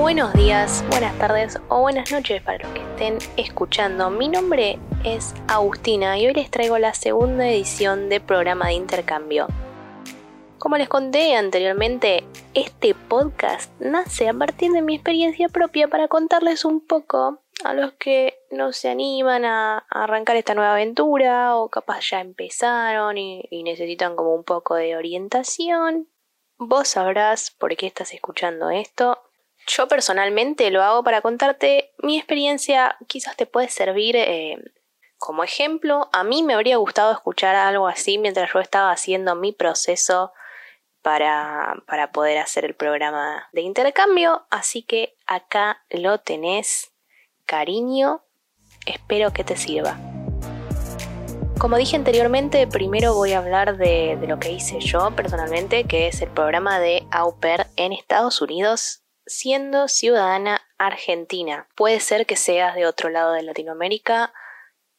Buenos días, buenas tardes o buenas noches para los que estén escuchando. Mi nombre es Agustina y hoy les traigo la segunda edición de programa de intercambio. Como les conté anteriormente, este podcast nace a partir de mi experiencia propia para contarles un poco a los que no se animan a, arrancar esta nueva aventura o capaz ya empezaron y, y necesitan como un poco de orientación. Vos sabrás por qué estás escuchando esto. Yo personalmente lo hago para contarte mi experiencia, quizás te puede servir eh, como ejemplo. A mí me habría gustado escuchar algo así mientras yo estaba haciendo mi proceso para, para poder hacer el programa de intercambio, así que acá lo tenés, cariño, espero que te sirva. Como dije anteriormente, primero voy a hablar de, lo que hice yo personalmente, que es el programa de Au Pair en Estados Unidos siendo ciudadana argentina. Puede ser que seas de otro lado de Latinoamérica,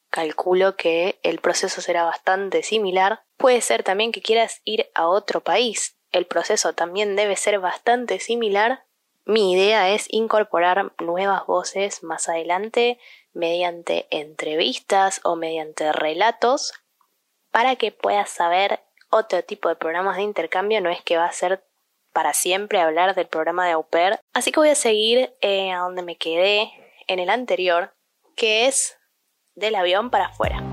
calculo que el proceso será bastante similar. Puede ser también que quieras ir a otro país, el proceso también debe ser bastante similar. Mi idea es incorporar nuevas voces más adelante mediante entrevistas o mediante relatos para que puedas saber otro tipo de programas de intercambio. No es que va a ser para siempre hablar del programa de Au Pair. Así que voy a seguir eh, a donde me quedé en el anterior, que es del avión para afuera.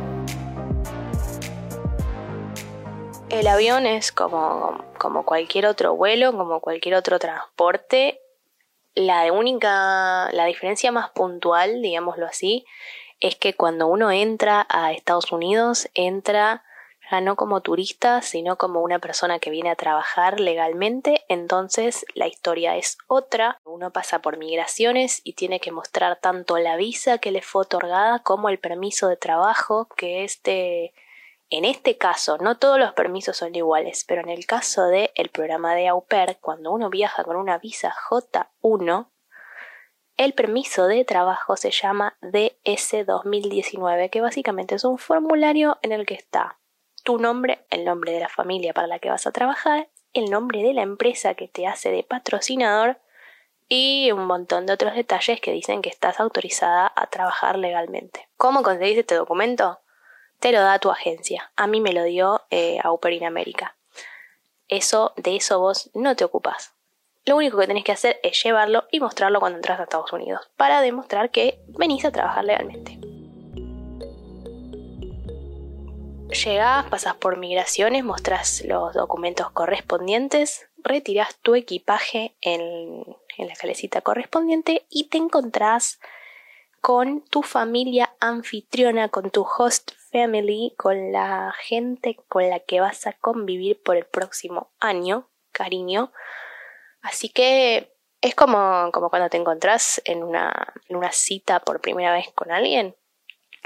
El avión es como, como cualquier otro vuelo, como cualquier otro transporte. La única, la diferencia más puntual, digámoslo así, es que cuando uno entra a Estados Unidos, entra ya no como turista, sino como una persona que viene a trabajar legalmente, entonces la historia es otra. Uno pasa por migraciones y tiene que mostrar tanto la visa que le fue otorgada como el permiso de trabajo que este en este caso, no todos los permisos son iguales, pero en el caso del el programa de au pair, cuando uno viaja con una visa J1, el permiso de trabajo se llama DS 2019, que básicamente es un formulario en el que está tu nombre, el nombre de la familia para la que vas a trabajar, el nombre de la empresa que te hace de patrocinador y un montón de otros detalles que dicen que estás autorizada a trabajar legalmente. ¿Cómo conseguís este documento? Te lo da tu agencia. A mí me lo dio eh, in América. Eso, de eso vos no te ocupas. Lo único que tenés que hacer es llevarlo y mostrarlo cuando entras a Estados Unidos, para demostrar que venís a trabajar legalmente. Llegás, pasas por migraciones, mostrás los documentos correspondientes, retiras tu equipaje en, la calecita correspondiente y te encontrás con tu familia anfitriona, con tu host family, con la gente con la que vas a convivir por el próximo año, cariño. Así que es como, cuando te encontrás en una cita por primera vez con alguien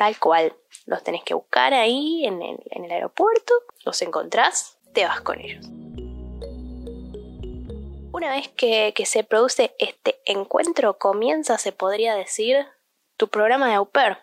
tal cual. Los tenés que buscar ahí en el, aeropuerto, los encontrás, te vas con ellos. Una vez que, se produce este encuentro, comienza, se podría decir, tu programa de au pair.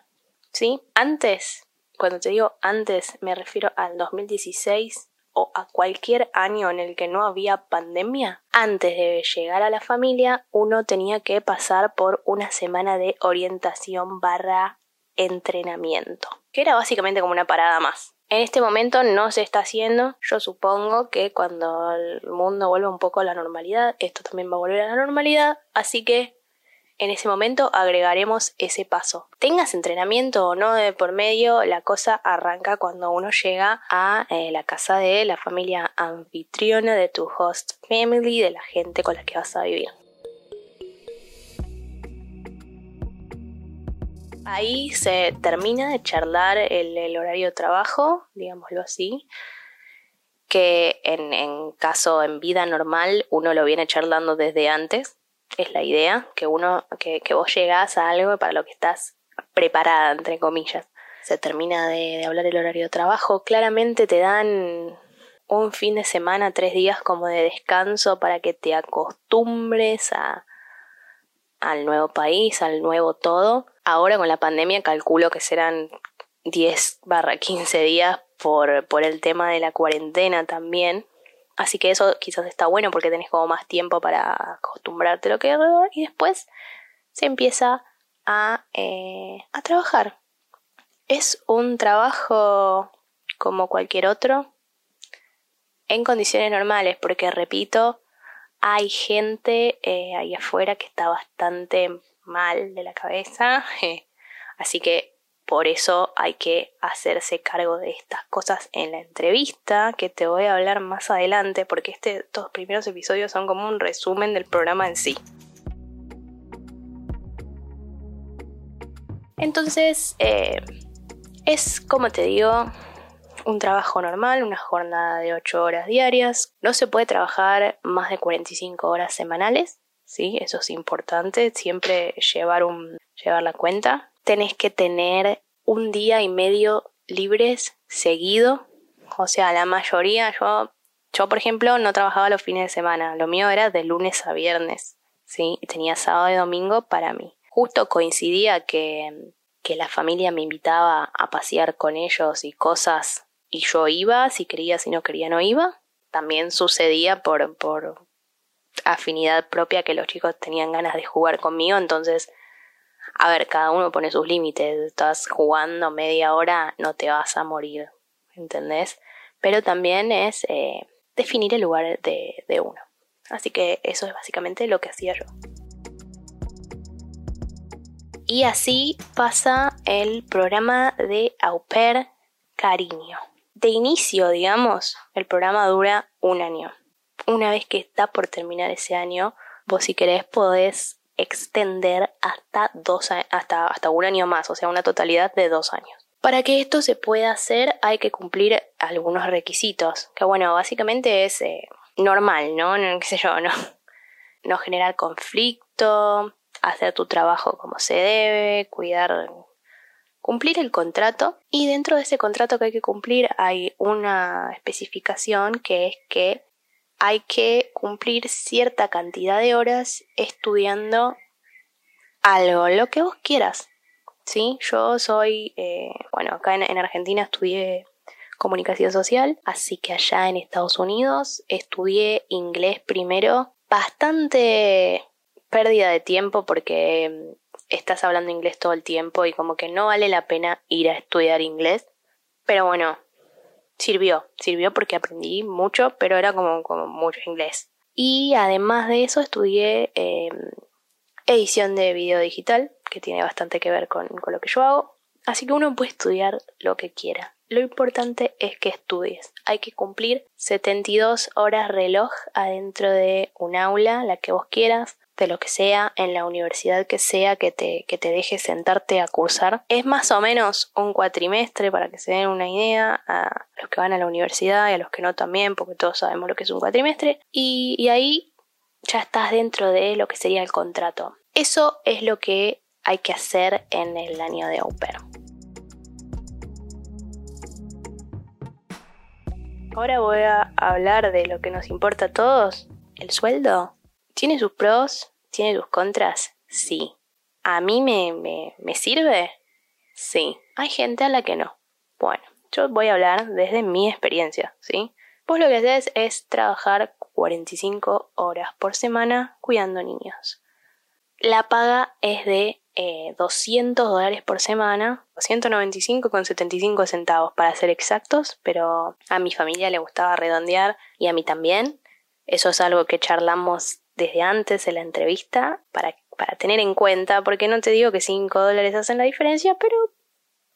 ¿Sí? Antes, cuando te digo antes, me refiero al 2016 o a cualquier año en el que no había pandemia. Antes de llegar a la familia, uno tenía que pasar por una semana de orientación barra entrenamiento, que era básicamente como una parada más. En este momento no se está haciendo, yo supongo que cuando el mundo vuelva un poco a la normalidad, esto también va a volver a la normalidad, así que en ese momento agregaremos ese paso. Tengas entrenamiento o no de por medio, la cosa arranca cuando uno llega a eh, la casa de la familia anfitriona de tu host family, de la gente con la que vas a vivir. Ahí se termina de charlar el, horario de trabajo, digámoslo así, que en, caso en vida normal uno lo viene charlando desde antes, es la idea, que uno, que, vos llegás a algo para lo que estás preparada, entre comillas. Se termina de, de hablar el horario de trabajo, claramente te dan un fin de semana, tres días como de descanso para que te acostumbres a, al nuevo país, al nuevo todo. Ahora con la pandemia calculo que serán 10 barra 15 días por, por el tema de la cuarentena también. Así que eso quizás está bueno porque tenés como más tiempo para acostumbrarte a lo que alrededor y después se empieza a, eh, a trabajar. Es un trabajo como cualquier otro en condiciones normales porque repito, hay gente eh, ahí afuera que está bastante mal de la cabeza. Así que por eso hay que hacerse cargo de estas cosas en la entrevista que te voy a hablar más adelante porque este, estos primeros episodios son como un resumen del programa en sí. Entonces, eh, es como te digo, un trabajo normal, una jornada de 8 horas diarias. No se puede trabajar más de 45 horas semanales, ¿sí? Eso es importante, siempre llevar, un, llevar la cuenta tenés que tener un día y medio libres seguido. O sea, la mayoría, yo, yo por ejemplo no trabajaba los fines de semana, lo mío era de lunes a viernes, ¿sí? Tenía sábado y domingo para mí. Justo coincidía que, que la familia me invitaba a pasear con ellos y cosas y yo iba, si quería, si no quería no iba. También sucedía por, por afinidad propia que los chicos tenían ganas de jugar conmigo, entonces a ver, cada uno pone sus límites, estás jugando media hora, no te vas a morir, ¿entendés? Pero también es eh, definir el lugar de, de uno. Así que eso es básicamente lo que hacía yo. Y así pasa el programa de Au Cariño. De inicio, digamos, el programa dura un año. Una vez que está por terminar ese año, vos si querés podés extender hasta, dos, hasta, hasta un año más, o sea, una totalidad de dos años. Para que esto se pueda hacer hay que cumplir algunos requisitos, que bueno, básicamente es eh, normal, ¿no? ¿Qué sé yo? No, no generar conflicto, hacer tu trabajo como se debe, cuidar, cumplir el contrato y dentro de ese contrato que hay que cumplir hay una especificación que es que hay que cumplir cierta cantidad de horas estudiando algo, lo que vos quieras. ¿Sí? Yo soy, eh, bueno, acá en, Argentina estudié comunicación social, así que allá en Estados Unidos estudié inglés primero, bastante pérdida de tiempo porque mm, estás hablando inglés todo el tiempo y como que no vale la pena ir a estudiar inglés. Pero bueno, sirvió, sirvió porque aprendí mucho, pero era como, como mucho inglés. Y además de eso estudié em, edición de video digital, que tiene bastante que ver con, con lo que yo hago. Así que uno puede estudiar lo que quiera. Lo importante es que estudies. Hay que cumplir 72 horas reloj adentro de un aula, la que vos quieras de lo que sea, en la universidad que sea que te, que te deje sentarte a cursar. Es más o menos un cuatrimestre para que se den una idea a los que van a la universidad y a los que no también, porque todos sabemos lo que es un cuatrimestre. Y, y ahí ya estás dentro de lo que sería el contrato. Eso es lo que hay que hacer en el año de au Ahora voy a hablar de lo que nos importa a todos, el sueldo. ¿Tiene sus pros? ¿Tiene sus contras? Sí. ¿A mí me, me, me sirve? Sí. Hay gente a la que no. Bueno, yo voy a hablar desde mi experiencia, ¿sí? Vos lo que haces es trabajar 45 horas por semana cuidando niños. La paga es de 200 eh, dólares por semana, 295,75 centavos para ser exactos, pero a mi familia le gustaba redondear y a mí también. Eso es algo que charlamos desde antes de la entrevista para, para tener en cuenta, porque no te digo que 5 dólares hacen la diferencia, pero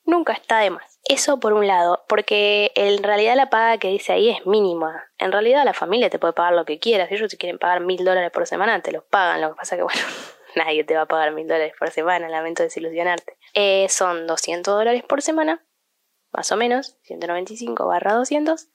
nunca está de más. Eso por un lado, porque en realidad la paga que dice ahí es mínima. En realidad la familia te puede pagar lo que quieras. Si ellos te quieren pagar mil dólares por semana, te los pagan. Lo que pasa que, bueno, nadie te va a pagar mil dólares por semana, lamento desilusionarte. Eh, son 200 dólares por semana, más o menos, 195 barra 200,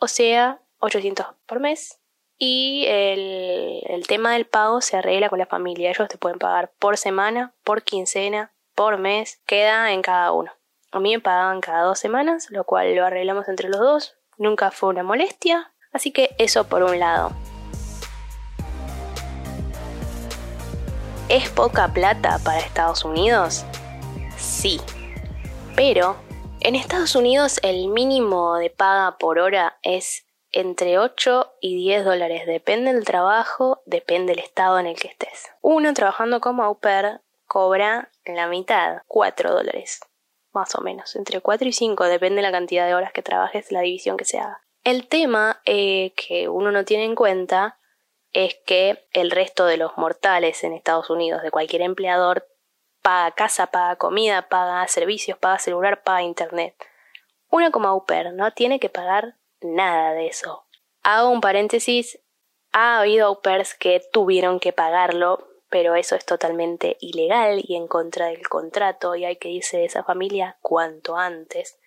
o sea, 800 por mes, y el, tema del pago se arregla con la familia. Ellos te pueden pagar por semana, por quincena, por mes, queda en cada uno. A mí me pagaban cada dos semanas, lo cual lo arreglamos entre los dos. Nunca fue una molestia. Así que eso por un lado. ¿Es poca plata para Estados Unidos? Sí. Pero en Estados Unidos el mínimo de paga por hora es entre 8 y 10 dólares. Depende del trabajo, depende del estado en el que estés. Uno trabajando como au pair cobra la mitad, 4 dólares. Más o menos, entre 4 y 5, depende de la cantidad de horas que trabajes, la división que se haga. El tema eh, que uno no tiene en cuenta es que el resto de los mortales en Estados Unidos, de cualquier empleador, paga casa, paga comida, paga servicios, paga celular, paga internet. Uno como au pair no tiene que pagar nada de eso. Hago un paréntesis, ha habido au pairs que tuvieron que pagarlo, pero eso es totalmente ilegal y en contra del contrato y hay que irse de esa familia cuanto antes.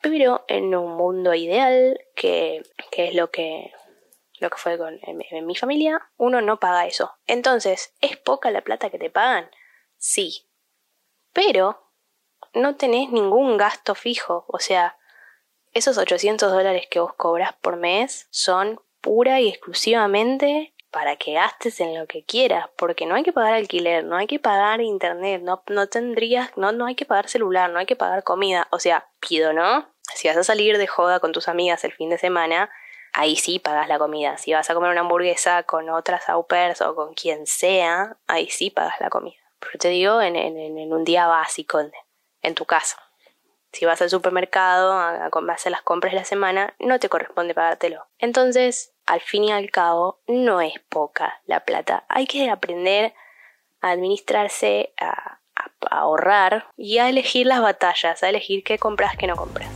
Pero en un mundo ideal, que, que es lo que, lo que fue con en mi familia, uno no paga eso. Entonces, ¿es poca la plata que te pagan? Sí. Pero no tenés ningún gasto fijo, o sea, esos 800 dólares que vos cobras por mes son pura y exclusivamente para que gastes en lo que quieras, porque no hay que pagar alquiler, no hay que pagar internet, no, no tendrías, no, no hay que pagar celular, no hay que pagar comida, o sea, pido, ¿no? Si vas a salir de joda con tus amigas el fin de semana, ahí sí pagas la comida. Si vas a comer una hamburguesa con otras au pairs o con quien sea, ahí sí pagas la comida. Pero te digo en, en, en un día básico, en tu casa. Si vas al supermercado a, hacer las compras la semana, no te corresponde pagártelo. Entonces, al fin y al cabo, no es poca la plata. Hay que aprender a administrarse, a, ahorrar y a elegir las batallas, a elegir qué compras, qué no compras.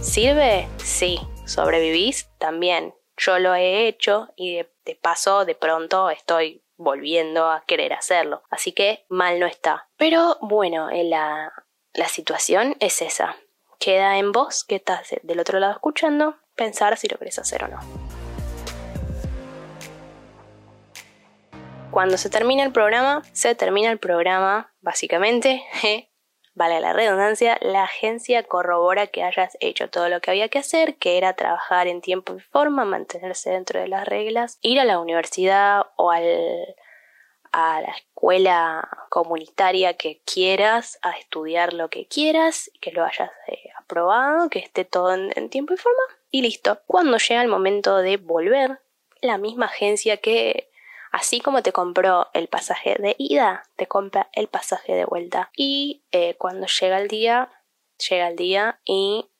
¿Sirve? Sí. ¿Sobrevivís? También. Yo lo he hecho y de paso, de pronto estoy volviendo a querer hacerlo. Así que mal no está. Pero bueno, eh, la, la situación es esa. Queda en vos, que estás del otro lado escuchando, pensar si lo querés hacer o no. Cuando se termina el programa, se termina el programa, básicamente, vale la redundancia, la agencia corrobora que hayas hecho todo lo que había que hacer, que era trabajar en tiempo y forma, mantenerse dentro de las reglas, ir a la universidad o al, a la escuela comunitaria que quieras, a estudiar lo que quieras, que lo hayas eh, aprobado, que esté todo en tiempo y forma y listo. Cuando llega el momento de volver, la misma agencia que Así como te compró el pasaje de ida, te compra el pasaje de vuelta. Y eh, cuando llega el día, llega el día y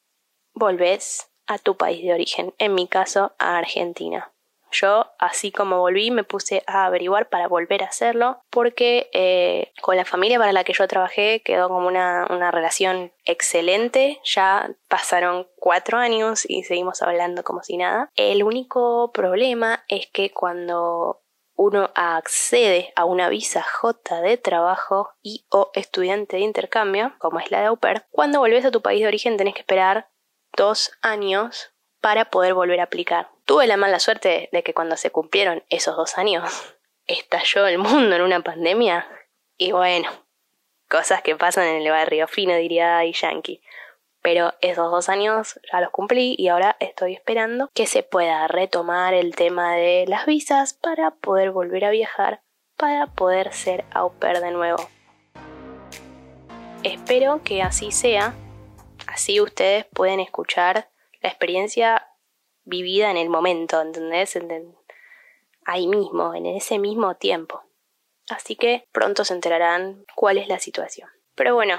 volvés a tu país de origen. En mi caso, a Argentina. Yo, así como volví, me puse a averiguar para volver a hacerlo, porque eh, con la familia para la que yo trabajé quedó como una, una, relación excelente. Ya pasaron cuatro años y seguimos hablando como si nada. El único problema es que cuando uno accede a una visa J de trabajo y o estudiante de intercambio, como es la de au pair, cuando volvés a tu país de origen tenés que esperar dos años para poder volver a aplicar. Tuve la mala suerte de que cuando se cumplieron esos dos años, estalló el mundo en una pandemia y bueno, cosas que pasan en el barrio fino, diría Yankee pero esos dos años ya los cumplí y ahora estoy esperando que se pueda retomar el tema de las visas para poder volver a viajar, para poder ser au pair de nuevo. Espero que así sea, así ustedes pueden escuchar la experiencia vivida en el momento, ¿entendés? Ahí mismo, en ese mismo tiempo. Así que pronto se enterarán cuál es la situación. Pero bueno,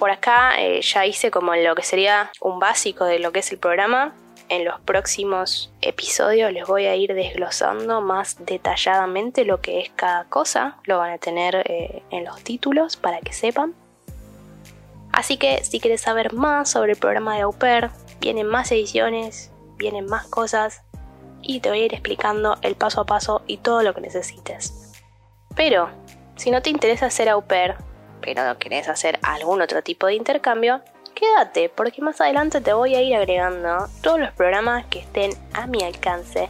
por acá eh, ya hice como lo que sería un básico de lo que es el programa. En los próximos episodios les voy a ir desglosando más detalladamente lo que es cada cosa. Lo van a tener eh, en los títulos para que sepan. Así que si quieres saber más sobre el programa de Au Pair, vienen más ediciones, vienen más cosas y te voy a ir explicando el paso a paso y todo lo que necesites. Pero, si no te interesa ser au pair, pero no querés hacer algún otro tipo de intercambio, quédate porque más adelante te voy a ir agregando todos los programas que estén a mi alcance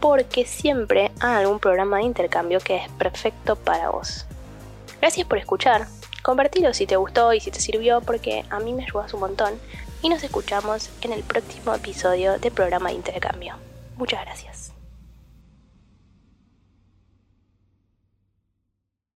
porque siempre hay algún programa de intercambio que es perfecto para vos. Gracias por escuchar, compartilo si te gustó y si te sirvió porque a mí me ayudas un montón y nos escuchamos en el próximo episodio de programa de intercambio. Muchas gracias.